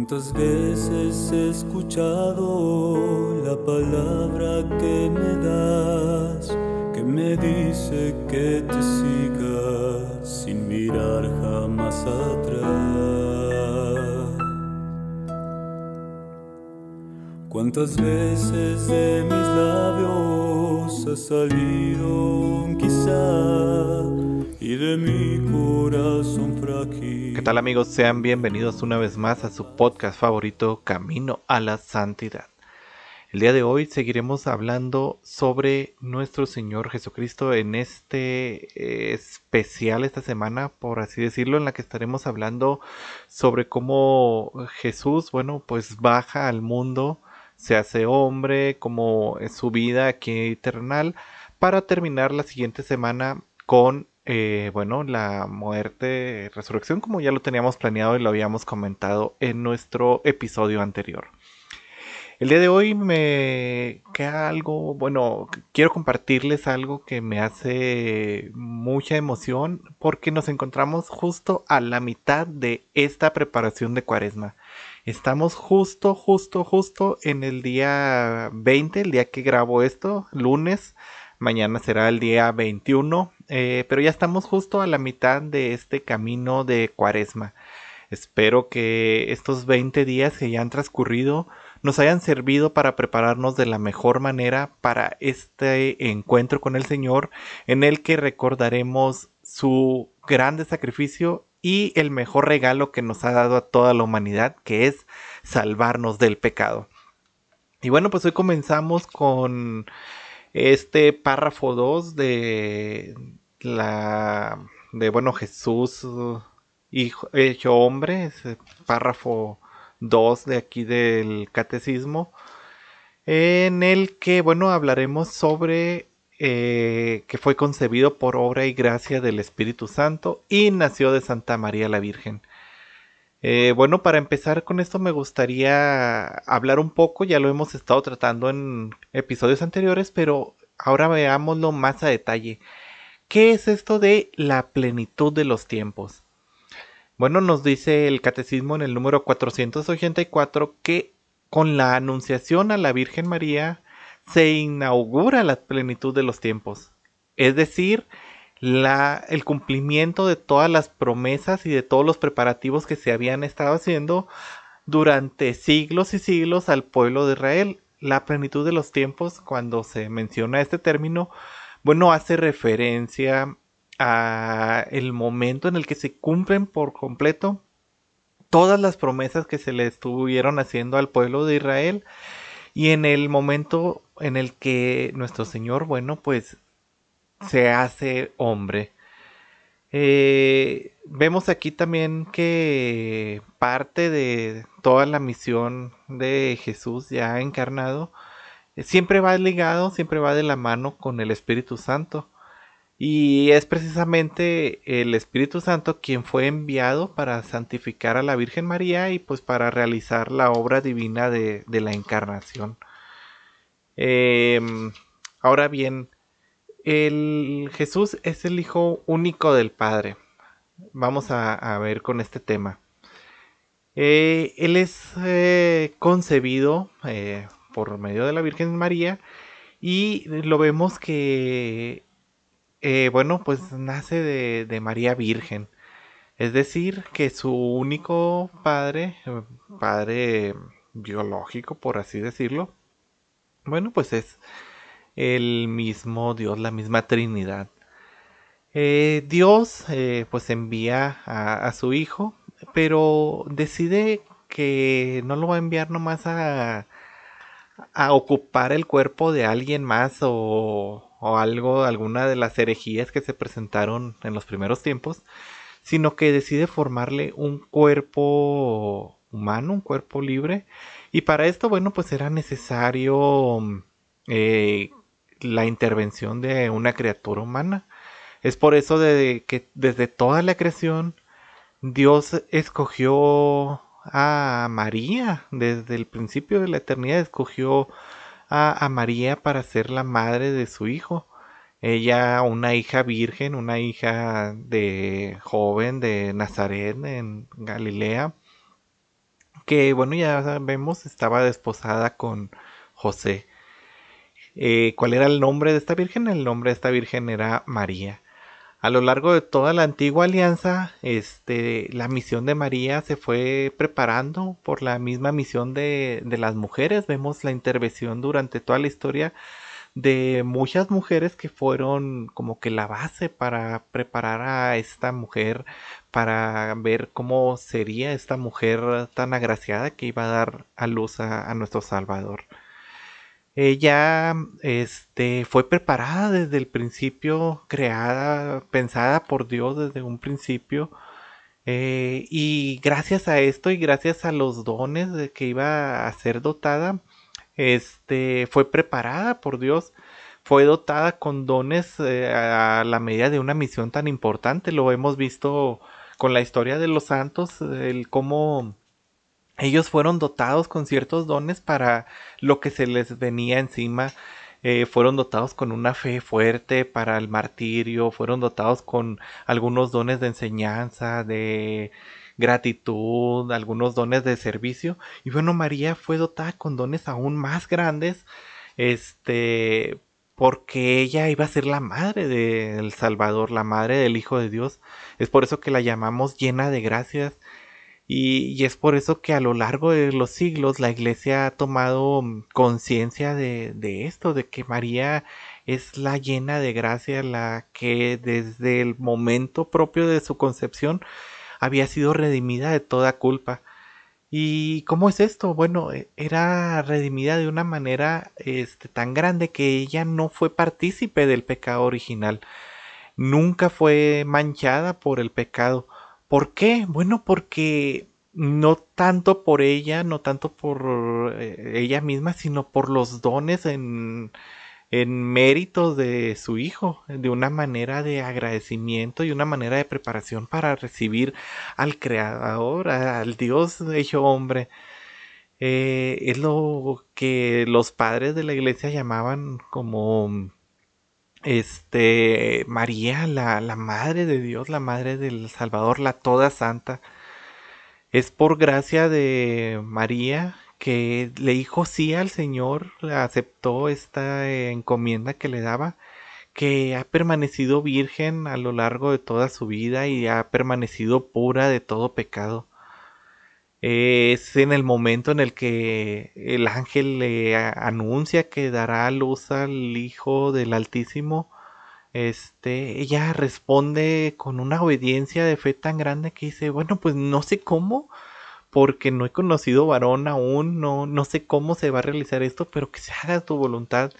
¿Cuántas veces he escuchado la palabra que me das, que me dice que te siga sin mirar jamás atrás? ¿Cuántas veces de mis labios ha salido un quizá y de mi corazón tal amigos? Sean bienvenidos una vez más a su podcast favorito Camino a la Santidad. El día de hoy seguiremos hablando sobre nuestro Señor Jesucristo en este eh, especial esta semana, por así decirlo, en la que estaremos hablando sobre cómo Jesús, bueno, pues baja al mundo, se hace hombre, como su vida aquí terrenal, para terminar la siguiente semana con eh, bueno, la muerte, resurrección, como ya lo teníamos planeado y lo habíamos comentado en nuestro episodio anterior. El día de hoy me queda algo, bueno, quiero compartirles algo que me hace mucha emoción porque nos encontramos justo a la mitad de esta preparación de cuaresma. Estamos justo, justo, justo en el día 20, el día que grabo esto, lunes. Mañana será el día 21, eh, pero ya estamos justo a la mitad de este camino de cuaresma. Espero que estos 20 días que ya han transcurrido nos hayan servido para prepararnos de la mejor manera para este encuentro con el Señor en el que recordaremos su grande sacrificio y el mejor regalo que nos ha dado a toda la humanidad, que es salvarnos del pecado. Y bueno, pues hoy comenzamos con este párrafo 2 de la de bueno Jesús hijo, hecho hombre, párrafo 2 de aquí del catecismo, en el que bueno hablaremos sobre eh, que fue concebido por obra y gracia del Espíritu Santo y nació de Santa María la Virgen. Eh, bueno, para empezar con esto me gustaría hablar un poco, ya lo hemos estado tratando en episodios anteriores, pero ahora veámoslo más a detalle. ¿Qué es esto de la plenitud de los tiempos? Bueno, nos dice el catecismo en el número 484 que con la anunciación a la Virgen María se inaugura la plenitud de los tiempos. Es decir, la, el cumplimiento de todas las promesas y de todos los preparativos que se habían estado haciendo durante siglos y siglos al pueblo de Israel. La plenitud de los tiempos, cuando se menciona este término, bueno, hace referencia a el momento en el que se cumplen por completo todas las promesas que se le estuvieron haciendo al pueblo de Israel y en el momento en el que nuestro Señor, bueno, pues se hace hombre. Eh, vemos aquí también que parte de toda la misión de Jesús ya encarnado eh, siempre va ligado, siempre va de la mano con el Espíritu Santo. Y es precisamente el Espíritu Santo quien fue enviado para santificar a la Virgen María y pues para realizar la obra divina de, la encarnación. Em, ahora bien, el Jesús es el Hijo único del Padre. Vamos a, ver con este tema. Eh, él es eh, concebido eh, por medio de la Virgen María y lo vemos que, bueno, pues nace de, de, María Virgen. Es decir, que su único padre, padre biológico, por así decirlo, bueno, pues es el mismo Dios, la misma Trinidad. Eh, Dios eh, pues envía a, su hijo, pero decide que no lo va a enviar nomás a, a ocupar el cuerpo de alguien más o, o algo, alguna de las herejías que se presentaron en los primeros tiempos, sino que decide formarle un cuerpo humano, un cuerpo libre, y para esto, bueno, pues era necesario eh, la intervención de una criatura humana. Es por eso de que desde toda la creación Dios escogió a María, desde el principio de la eternidad escogió a, María para ser la madre de su hijo. Ella, una hija virgen, una hija de joven de Nazaret en Galilea, que bueno, ya vemos, estaba desposada con José. Eh, ¿Cuál era el nombre de esta virgen? El nombre de esta virgen era María. A lo largo de toda la antigua alianza, este, la misión de María se fue preparando por la misma misión de, de las mujeres. Vemos la intervención durante toda la historia de muchas mujeres que fueron como que la base para preparar a esta mujer para ver cómo sería esta mujer tan agraciada que iba a dar a luz a, nuestro Salvador. Ella este, fue preparada desde el principio, creada, pensada por Dios desde un principio. Eh, y gracias a esto y gracias a los dones de que iba a ser dotada, este, fue preparada por Dios, fue dotada con dones eh, a la medida de una misión tan importante. Lo hemos visto con la historia de los santos, el cómo ellos fueron dotados con ciertos dones para lo que se les venía encima. Eh, fueron dotados con una fe fuerte para el martirio, fueron dotados con algunos dones de enseñanza, de gratitud, algunos dones de servicio. Y bueno, María fue dotada con dones aún más grandes, este, porque ella iba a ser la madre del Salvador, la madre del Hijo de Dios. Es por eso que la llamamos llena de gracias. Y, es por eso que a lo largo de los siglos la iglesia ha tomado conciencia de, de esto, de que María es la llena de gracia, la que desde el momento propio de su concepción había sido redimida de toda culpa. ¿Y cómo es esto? Bueno, e, era redimida de una manera este, tan grande que ella no fue partícipe del pecado original. Nunca fue manchada por el pecado. ¿Por qué? Bueno, porque no tanto por ella, no tanto por eh, ella misma, sino por los dones en, en mérito de su hijo, de una manera de agradecimiento y una manera de preparación para recibir al Creador, al Dios hecho hombre. Eh, es lo que los padres de la iglesia llamaban como este María, la, la madre de Dios, la madre del Salvador, la toda santa. Es por gracia de María que le dijo sí al Señor, aceptó esta encomienda que le daba, que ha permanecido virgen a lo largo de toda su vida y ha permanecido pura de todo pecado. Es en el momento en el que el ángel le anuncia que dará a luz al Hijo del Altísimo. Este, ella responde con una obediencia de fe tan grande que dice, bueno, pues no sé cómo, porque no he conocido varón aún, no, no sé cómo se va a realizar esto, pero que se haga tu voluntad.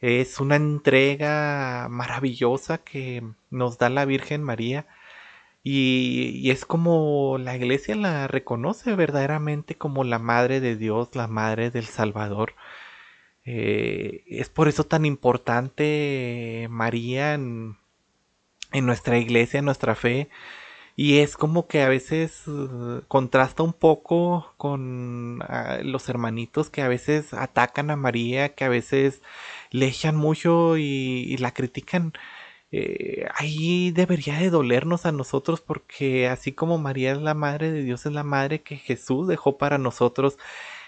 Es una entrega maravillosa que nos da la Virgen María y, es como la iglesia la reconoce verdaderamente como la Madre de Dios, la Madre del Salvador. Eh, es por eso tan importante María en, nuestra iglesia, en nuestra fe, y es como que a veces uh, contrasta un poco con ah, los hermanitos que a veces atacan a María, que a veces le echan mucho y, la critican. Eh, ahí debería de dolernos a nosotros porque así como María es la madre de Dios, es la madre que Jesús dejó para nosotros.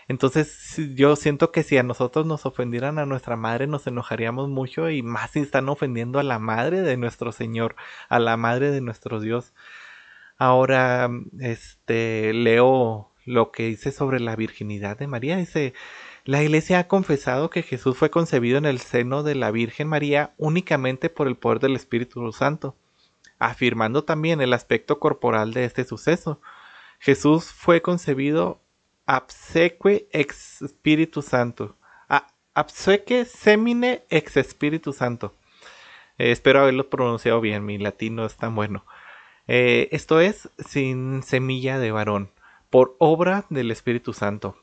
Entonces yo siento que si a nosotros nos ofendieran a nuestra madre nos enojaríamos mucho y más si están ofendiendo a la madre de nuestro Señor, a la madre de nuestro Dios. Ahora, este, leo lo que dice sobre la virginidad de María. Dice, la Iglesia ha confesado que Jesús fue concebido en el seno de la Virgen María únicamente por el poder del Espíritu Santo, afirmando también el aspecto corporal de este suceso. Jesús fue concebido abseque ex Espíritu Santo. Abseque semine ex Espíritu Santo. Eh, espero haberlo pronunciado bien, mi latino es tan bueno. Eh, esto es sin semilla de varón, por obra del Espíritu Santo.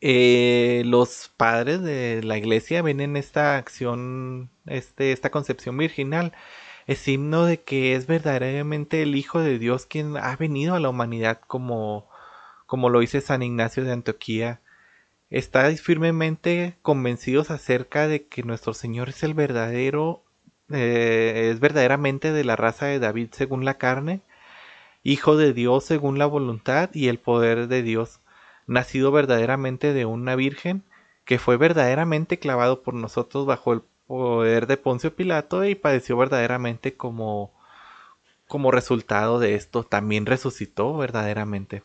Eh, los padres de la iglesia ven en esta acción, este, esta concepción virginal, es himno de que es verdaderamente el Hijo de Dios quien ha venido a la humanidad como, como lo dice San Ignacio de Antioquía. Estáis firmemente convencidos acerca de que nuestro Señor es el verdadero eh, es verdaderamente de la raza de David según la carne, Hijo de Dios según la voluntad y el poder de Dios, nacido verdaderamente de una virgen, que fue verdaderamente clavado por nosotros bajo el poder de Poncio Pilato y padeció verdaderamente como, como resultado de esto, también resucitó verdaderamente.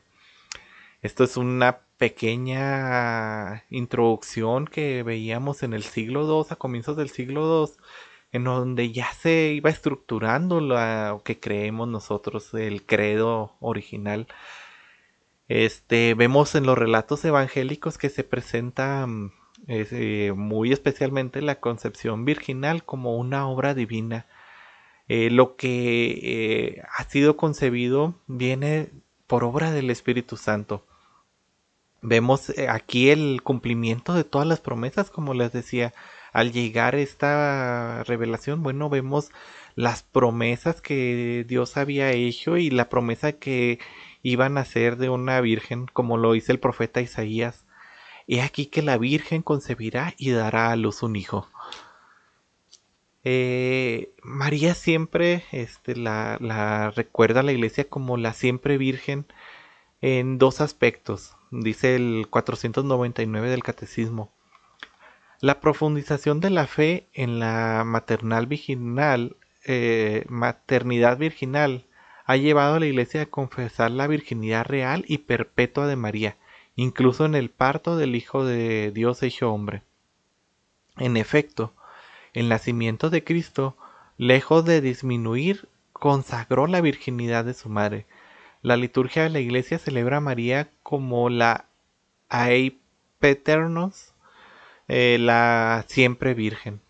Esto es una pequeña introducción que veíamos en el siglo II, a comienzos del siglo II, en donde ya se iba estructurando lo que creemos nosotros, el credo original. Este, vemos en los relatos evangélicos que se presenta mm, eh, muy especialmente la concepción virginal como una obra divina. Eh, lo que eh, ha sido concebido viene por obra del Espíritu Santo. Vemos aquí el cumplimiento de todas las promesas, como les decía, al llegar esta revelación, bueno, vemos las promesas que Dios había hecho y la promesa que iban a ser de una virgen, como lo dice el profeta Isaías. He aquí que la virgen concebirá y dará a luz un hijo. Eh, María siempre este, la, la recuerda a la iglesia como la siempre virgen en dos aspectos, dice el 499 del catecismo. La profundización de la fe en la maternal virginal, eh, maternidad virginal ha llevado a la Iglesia a confesar la virginidad real y perpetua de María, incluso en el parto del Hijo de Dios hecho hombre. En efecto, el nacimiento de Cristo, lejos de disminuir, consagró la virginidad de su madre. La liturgia de la Iglesia celebra a María como la Aipeternos eh, la siempre virgen.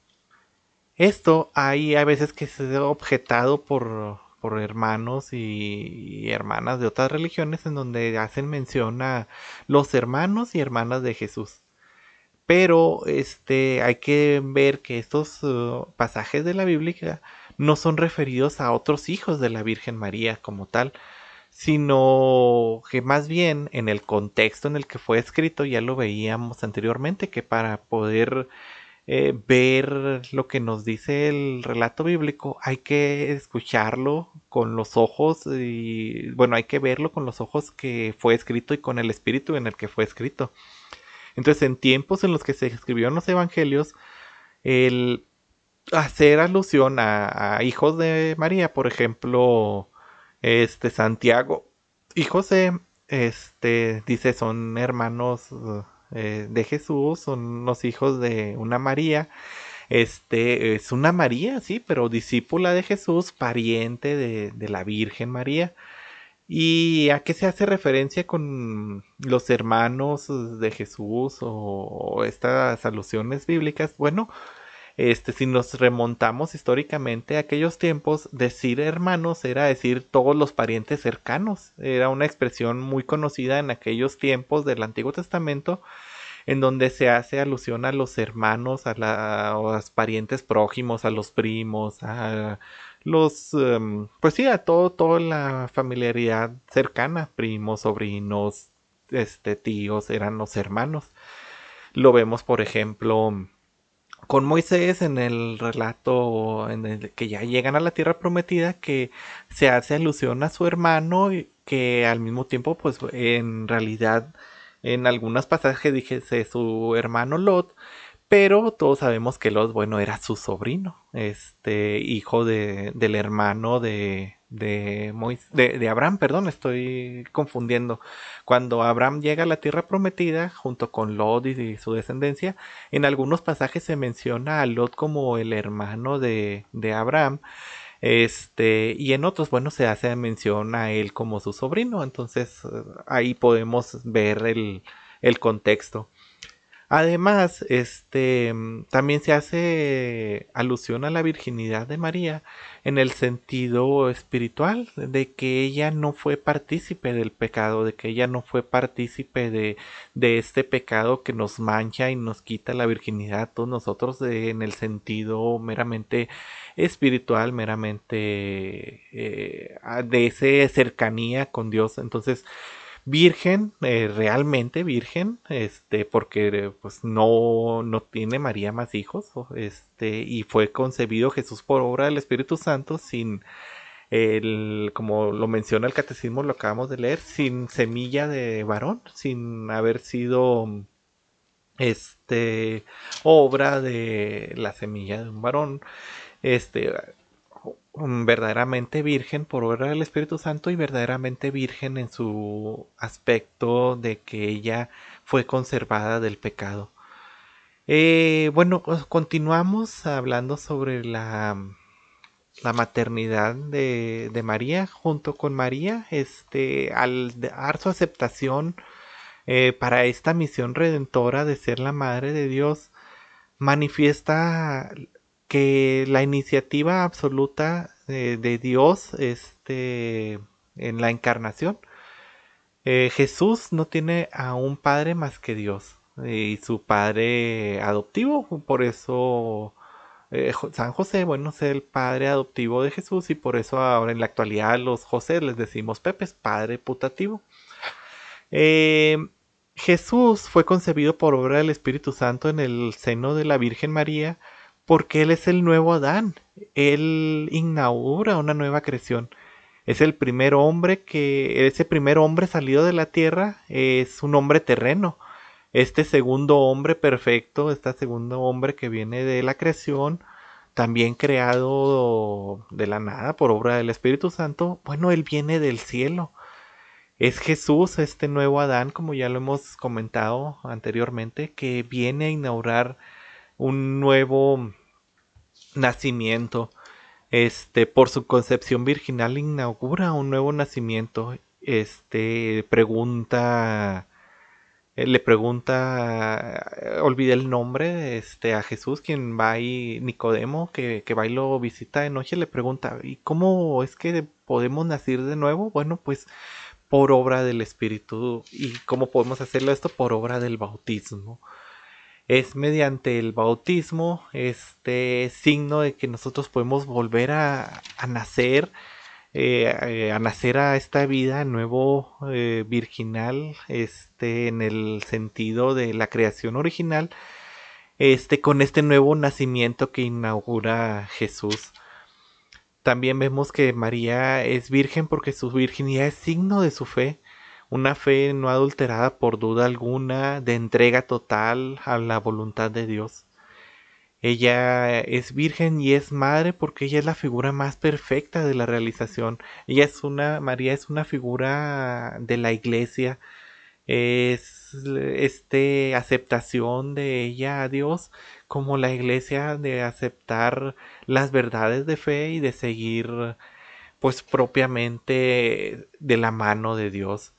Esto hay a veces que se ha objetado por, por hermanos y, hermanas de otras religiones en donde hacen mención a los hermanos y hermanas de Jesús. Pero este hay que ver que estos uh, pasajes de la Biblia no son referidos a otros hijos de la Virgen María como tal, sino que más bien en el contexto en el que fue escrito, ya lo veíamos anteriormente, que para poder eh, ver lo que nos dice el relato bíblico hay que escucharlo con los ojos y bueno, hay que verlo con los ojos que fue escrito y con el espíritu en el que fue escrito. Entonces, en tiempos en los que se escribieron los evangelios, el hacer alusión a hijos de María, por ejemplo, este Santiago y José, este, dice, son hermanos eh, de Jesús, son los hijos de una María. Este es una María, sí, pero discípula de Jesús, pariente de, la Virgen María. ¿Y a qué se hace referencia con los hermanos de Jesús o estas alusiones bíblicas? Bueno, este, si nos remontamos históricamente a aquellos tiempos, decir hermanos era decir todos los parientes cercanos. Era una expresión muy conocida en aquellos tiempos del Antiguo Testamento, en donde se hace alusión a los hermanos, a, los parientes prójimos, a los primos, a los, em, pues sí, a todo, toda la familiaridad cercana, primos, sobrinos, este, tíos, eran los hermanos. Lo vemos, por ejemplo, con Moisés en el relato en el que ya llegan a la tierra prometida que se hace alusión a su hermano y que al mismo tiempo pues en realidad en algunos pasajes dijese su hermano Lot pero todos sabemos que Lot bueno era su sobrino este hijo de, del hermano de de, de, Abraham, perdón, estoy confundiendo. Cuando Abraham llega a la tierra prometida, junto con Lot y, su descendencia, en algunos pasajes se menciona a Lot como el hermano de, de Abraham. Este, y en otros, bueno, se hace mención a él como su sobrino. Entonces, ahí podemos ver el, el contexto. Además, este también se hace alusión a la virginidad de María en el sentido espiritual de que ella no fue partícipe del pecado, de que ella no fue partícipe de, este pecado que nos mancha y nos quita la virginidad a todos nosotros en el sentido meramente espiritual, meramente eh, de esa cercanía con Dios. Entonces, virgen, eh, realmente virgen, este, porque pues no, no tiene María más hijos, este, y fue concebido Jesús por obra del Espíritu Santo sin el, como lo menciona el catecismo, lo acabamos de leer, sin semilla de varón, sin haber sido este obra de la semilla de un varón, este verdaderamente virgen por obra del Espíritu Santo y verdaderamente virgen en su aspecto de que ella fue conservada del pecado. Eh, bueno, continuamos hablando sobre la, la maternidad de, de, María junto con María, este, al dar su aceptación eh, para esta misión redentora de ser la madre de Dios, manifiesta que la iniciativa absoluta de, Dios este, en la encarnación, eh, Jesús no tiene a un padre más que Dios y su padre adoptivo, por eso eh, San José, bueno, es el padre adoptivo de Jesús y por eso ahora en la actualidad los José les decimos Pepe, padre putativo. Eh, Jesús fue concebido por obra del Espíritu Santo en el seno de la Virgen María porque Él es el nuevo Adán. Él inaugura una nueva creación. Es el primer hombre que, ese primer hombre salido de la tierra es un hombre terreno este segundo hombre perfecto, este segundo hombre que viene de la creación, también creado de la nada por obra del Espíritu Santo, bueno, él viene del cielo. Es Jesús, este nuevo Adán, como ya lo hemos comentado anteriormente, que viene a inaugurar un nuevo nacimiento. Este, por su concepción virginal inaugura un nuevo nacimiento. Este, pregunta eh, le pregunta, eh, olvide el nombre, este, a Jesús, quien va ahí, Nicodemo, que, que va y lo visita de noche, le pregunta, ¿y cómo es que podemos nacer de nuevo? Bueno, pues por obra del Espíritu. ¿Y cómo podemos hacerlo esto? Por obra del bautismo. Es mediante el bautismo este signo de que nosotros podemos volver a, nacer eh, eh, a nacer a esta vida nuevo eh, virginal, este, en el sentido de la creación original, este, con este nuevo nacimiento que inaugura Jesús. También vemos que María es virgen porque su virginidad es signo de su fe, una fe no adulterada por duda alguna, de entrega total a la voluntad de Dios. Ella es virgen y es madre porque ella es la figura más perfecta de la realización. Ella es una, María es una figura de la iglesia. Es este aceptación de ella a Dios como la iglesia de aceptar las verdades de fe y de seguir pues propiamente de la mano de Dios.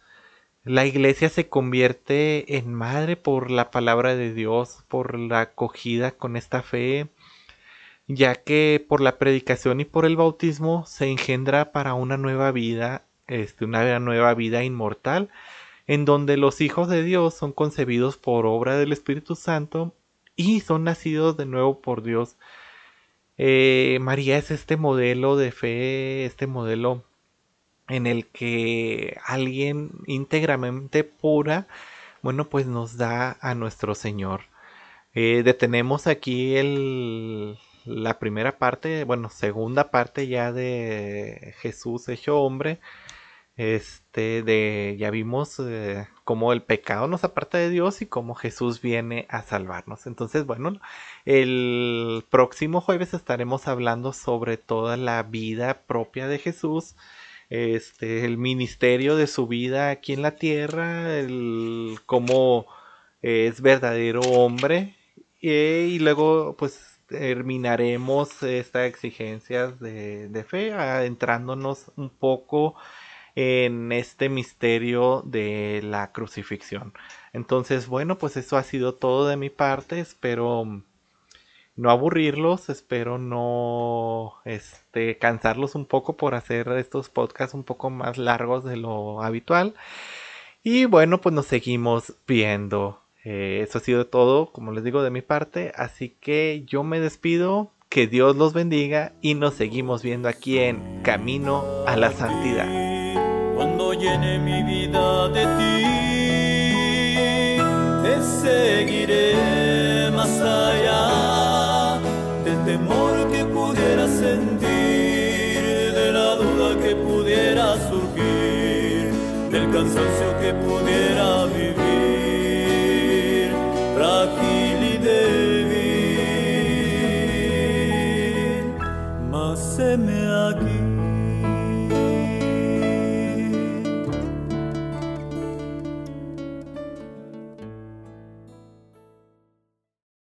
La iglesia se convierte en madre por la palabra de Dios, por la acogida con esta fe, ya que por la predicación y por el bautismo se engendra para una nueva vida, este, una nueva vida inmortal, en donde los hijos de Dios son concebidos por obra del Espíritu Santo y son nacidos de nuevo por Dios. Eh, María es este modelo de fe, este modelo en el que alguien íntegramente pura, bueno, pues nos da a nuestro Señor. Eh, detenemos aquí el, la primera parte, bueno, segunda parte ya de Jesús hecho hombre. Este, de, ya vimos eh, cómo el pecado nos aparta de Dios y cómo Jesús viene a salvarnos. Entonces, bueno, el próximo jueves estaremos hablando sobre toda la vida propia de Jesús este, el ministerio de su vida aquí en la tierra, el cómo es verdadero hombre y, luego pues terminaremos estas exigencias de, de fe adentrándonos un poco en este misterio de la crucifixión. Entonces, bueno, pues eso ha sido todo de mi parte. Espero no aburrirlos, espero no este, cansarlos un poco por hacer estos podcasts un poco más largos de lo habitual. Y bueno, pues nos seguimos viendo. Eh, eso ha sido todo, como les digo, de mi parte. Así que yo me despido. Que Dios los bendiga y nos seguimos viendo aquí en Camino a la Santidad. Cuando llene mi vida de ti, te seguiré más allá temor que pudiera sentir, de la duda que pudiera surgir, del cansancio que pudiera